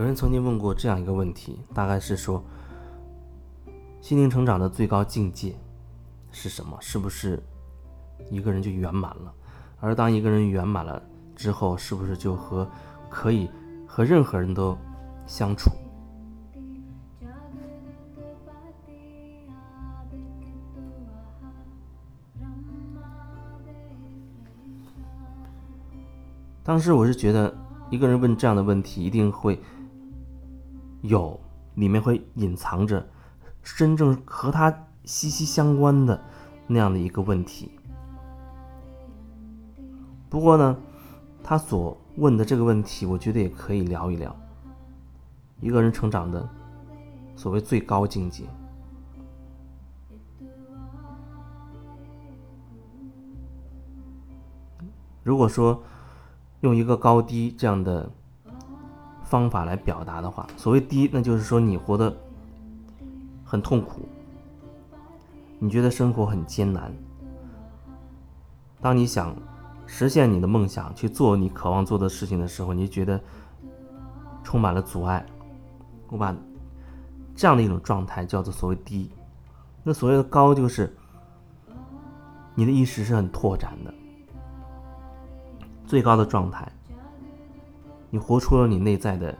有人曾经问过这样一个问题，大概是说，心灵成长的最高境界是什么？是不是一个人就圆满了？而当一个人圆满了之后，是不是就和可以和任何人都相处？当时我是觉得，一个人问这样的问题，一定会有里面会隐藏着真正和他息息相关的那样的一个问题。不过呢，他所问的这个问题，我觉得也可以聊一聊一个人成长的所谓最高境界。如果说，用一个高低这样的方法来表达的话，所谓低，那就是说你活得很痛苦，你觉得生活很艰难。当你想实现你的梦想，去做你渴望做的事情的时候，你觉得充满了阻碍。我把这样的一种状态叫做所谓低。那所谓的高，就是你的意识是很拓展的。最高的状态，你活出了你内在的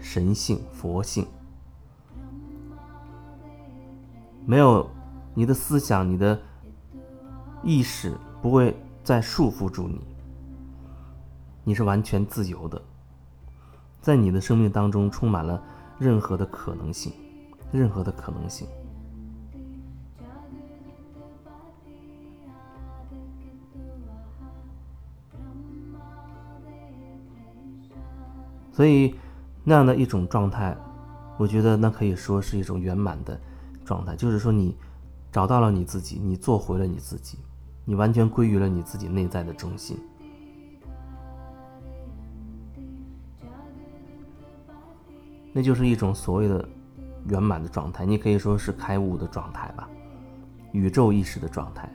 神性、佛性，没有你的思想、你的意识不会再束缚住你，你是完全自由的，在你的生命当中充满了任何的可能性，任何的可能性。所以，那样的一种状态，我觉得那可以说是一种圆满的状态。就是说，你找到了你自己，你做回了你自己，你完全归于了你自己内在的中心。那就是一种所谓的圆满的状态，你可以说是开悟的状态吧，宇宙意识的状态，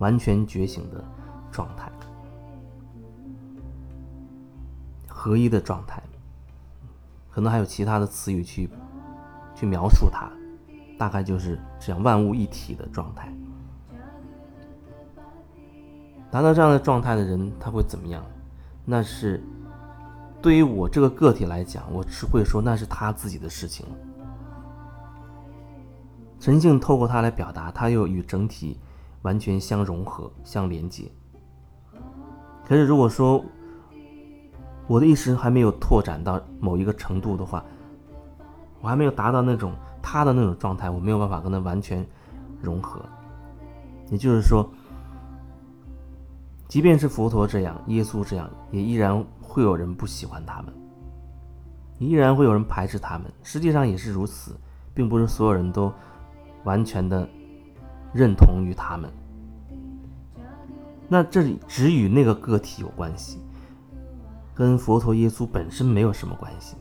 完全觉醒的状态。合一的状态，可能还有其他的词语去去描述它，大概就是这样万物一体的状态。达到这样的状态的人，他会怎么样？那是对于我这个个体来讲，我是会说那是他自己的事情了。神性透过他来表达，他又与整体完全相融合、相连接。可是如果说，我的意识还没有拓展到某一个程度的话，我还没有达到那种他的那种状态，我没有办法跟他完全融合。也就是说，即便是佛陀这样、耶稣这样，也依然会有人不喜欢他们，依然会有人排斥他们。实际上也是如此，并不是所有人都完全的认同于他们。那这里只与那个个体有关系。跟佛陀、耶稣本身没有什么关系。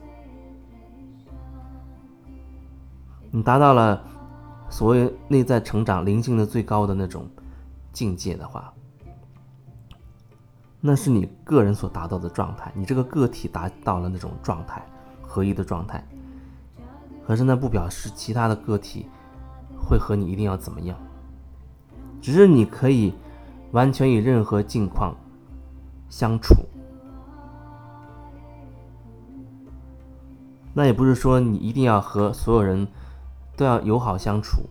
你达到了所谓内在成长、灵性的最高的那种境界的话，那是你个人所达到的状态。你这个个体达到了那种状态，合一的状态。可是那不表示其他的个体会和你一定要怎么样，只是你可以完全与任何境况相处。那也不是说你一定要和所有人都要友好相处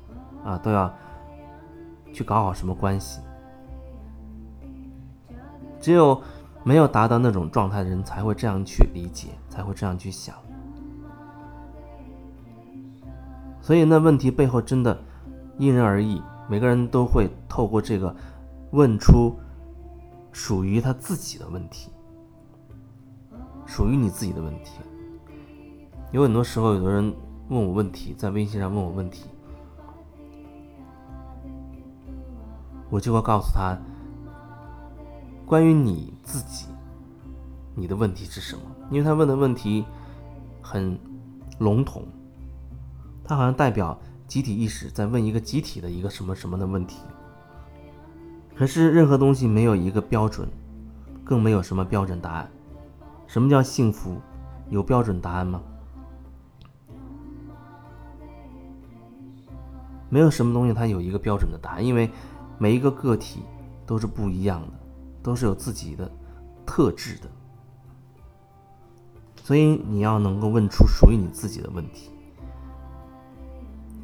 啊，都要去搞好什么关系。只有没有达到那种状态的人，才会这样去理解，才会这样去想。所以那问题背后真的因人而异，每个人都会透过这个问出属于他自己的问题，属于你自己的问题。有很多时候，有的人问我问题，在微信上问我问题，我就会告诉他，关于你自己，你的问题是什么？因为他问的问题很笼统，他好像代表集体意识在问一个集体的一个什么什么的问题。可是任何东西没有一个标准，更没有什么标准答案。什么叫幸福？有标准答案吗？没有什么东西它有一个标准的答案，因为每一个个体都是不一样的，都是有自己的特质的。所以你要能够问出属于你自己的问题，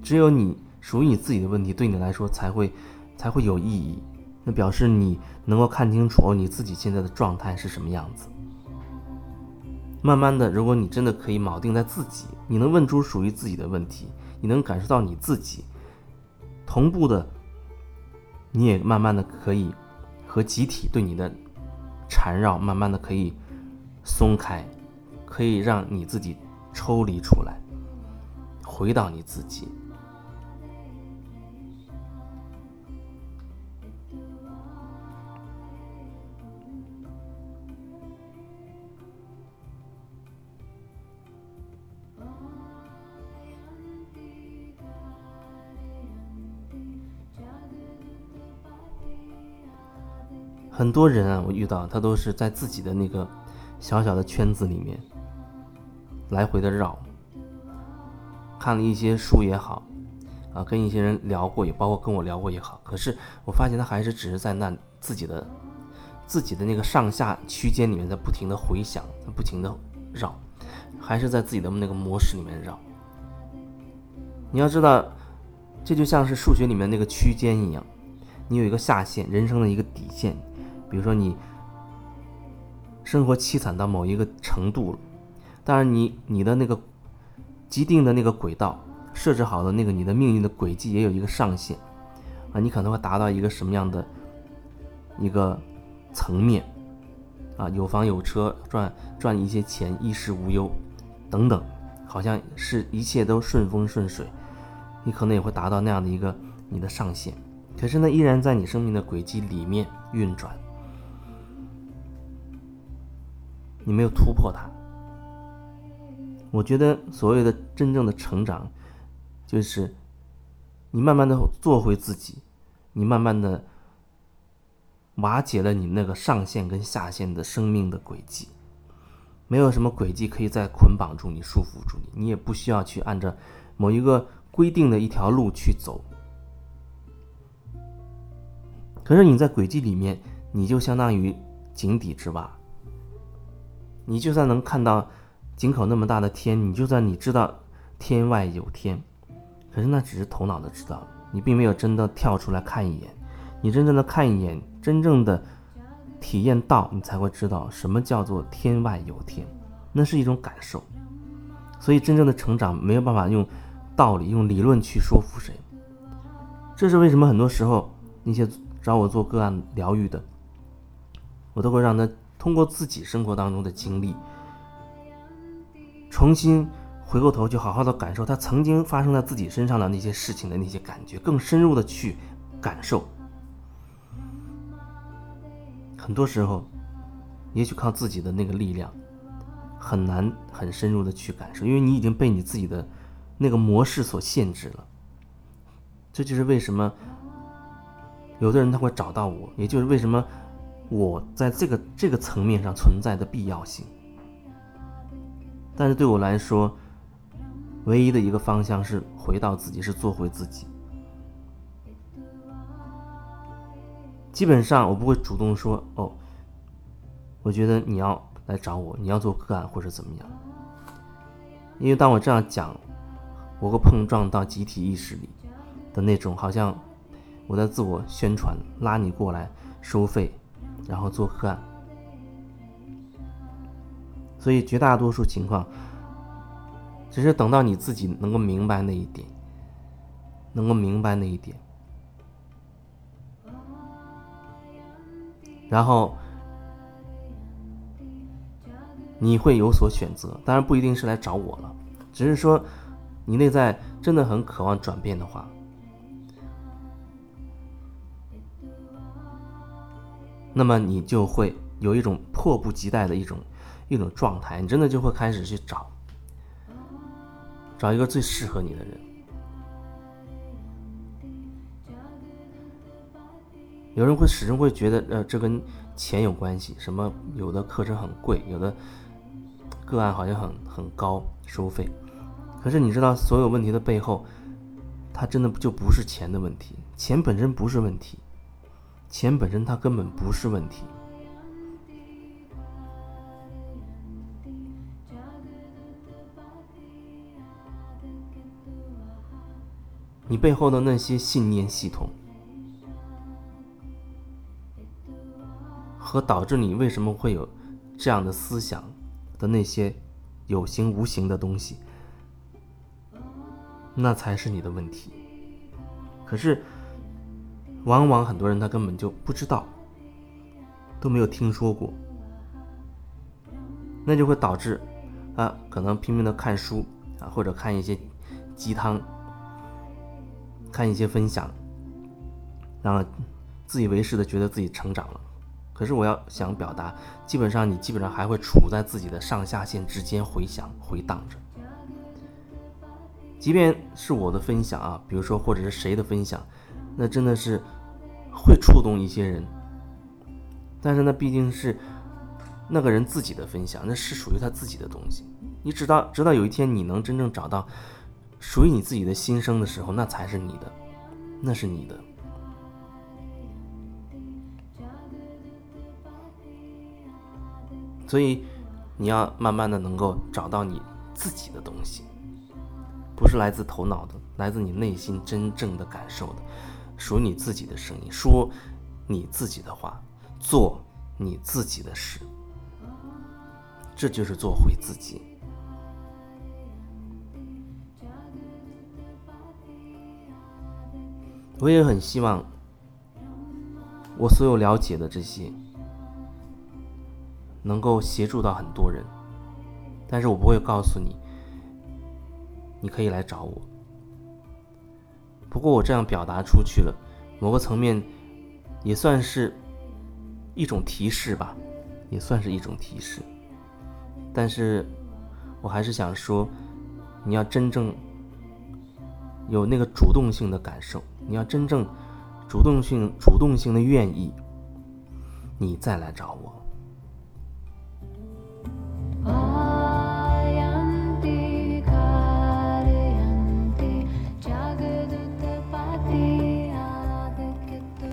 只有你属于你自己的问题，对你来说才会才会有意义。那表示你能够看清楚你自己现在的状态是什么样子。慢慢的，如果你真的可以铆定在自己，你能问出属于自己的问题，你能感受到你自己同步的，你也慢慢的可以和集体对你的缠绕，慢慢的可以松开。可以让你自己抽离出来，回到你自己。很多人啊，我遇到他都是在自己的那个小小的圈子里面。来回的绕，看了一些书也好，啊，跟一些人聊过，也包括跟我聊过也好。可是我发现他还是只是在那自己的自己的那个上下区间里面在不停的回想，不停的绕，还是在自己的那个模式里面绕。你要知道，这就像是数学里面那个区间一样，你有一个下限，人生的一个底线。比如说你生活凄惨到某一个程度了。当然，你你的那个既定的那个轨道设置好的那个你的命运的轨迹也有一个上限啊，你可能会达到一个什么样的一个层面啊？有房有车，赚赚一些钱，衣食无忧等等，好像是一切都顺风顺水，你可能也会达到那样的一个你的上限。可是呢，依然在你生命的轨迹里面运转，你没有突破它。我觉得所谓的真正的成长，就是你慢慢的做回自己，你慢慢的瓦解了你那个上限跟下限的生命的轨迹，没有什么轨迹可以再捆绑住你、束缚住你，你也不需要去按照某一个规定的一条路去走。可是你在轨迹里面，你就相当于井底之蛙，你就算能看到。井口那么大的天，你就算你知道天外有天，可是那只是头脑的知道，你并没有真的跳出来看一眼。你真正的看一眼，真正的体验到，你才会知道什么叫做天外有天，那是一种感受。所以真正的成长没有办法用道理、用理论去说服谁。这是为什么？很多时候那些找我做个案疗愈的，我都会让他通过自己生活当中的经历。重新回过头，去好好的感受他曾经发生在自己身上的那些事情的那些感觉，更深入的去感受。很多时候，也许靠自己的那个力量，很难很深入的去感受，因为你已经被你自己的那个模式所限制了。这就是为什么有的人他会找到我，也就是为什么我在这个这个层面上存在的必要性。但是对我来说，唯一的一个方向是回到自己，是做回自己。基本上我不会主动说哦，我觉得你要来找我，你要做个案或者怎么样。因为当我这样讲，我会碰撞到集体意识里的那种，好像我在自我宣传，拉你过来收费，然后做个案。所以绝大多数情况，只是等到你自己能够明白那一点，能够明白那一点，然后你会有所选择。当然不一定是来找我了，只是说你内在真的很渴望转变的话，那么你就会有一种迫不及待的一种。一种状态，你真的就会开始去找，找一个最适合你的人。有人会始终会觉得，呃，这跟钱有关系。什么有的课程很贵，有的个案好像很很高收费。可是你知道，所有问题的背后，它真的就不是钱的问题，钱本身不是问题，钱本身它根本不是问题。你背后的那些信念系统，和导致你为什么会有这样的思想的那些有形无形的东西，那才是你的问题。可是，往往很多人他根本就不知道，都没有听说过，那就会导致啊，可能拼命的看书啊，或者看一些鸡汤。看一些分享，然后自以为是的觉得自己成长了。可是我要想表达，基本上你基本上还会处在自己的上下线之间回响回荡着。即便是我的分享啊，比如说或者是谁的分享，那真的是会触动一些人。但是那毕竟是那个人自己的分享，那是属于他自己的东西。你直到直到有一天你能真正找到。属于你自己的心声的时候，那才是你的，那是你的。所以，你要慢慢的能够找到你自己的东西，不是来自头脑的，来自你内心真正的感受的，属你自己的声音，说你自己的话，做你自己的事，这就是做回自己。我也很希望，我所有了解的这些能够协助到很多人，但是我不会告诉你，你可以来找我。不过我这样表达出去了，某个层面也算是一种提示吧，也算是一种提示。但是我还是想说，你要真正有那个主动性的感受。你要真正主动性、主动性的愿意，你再来找我。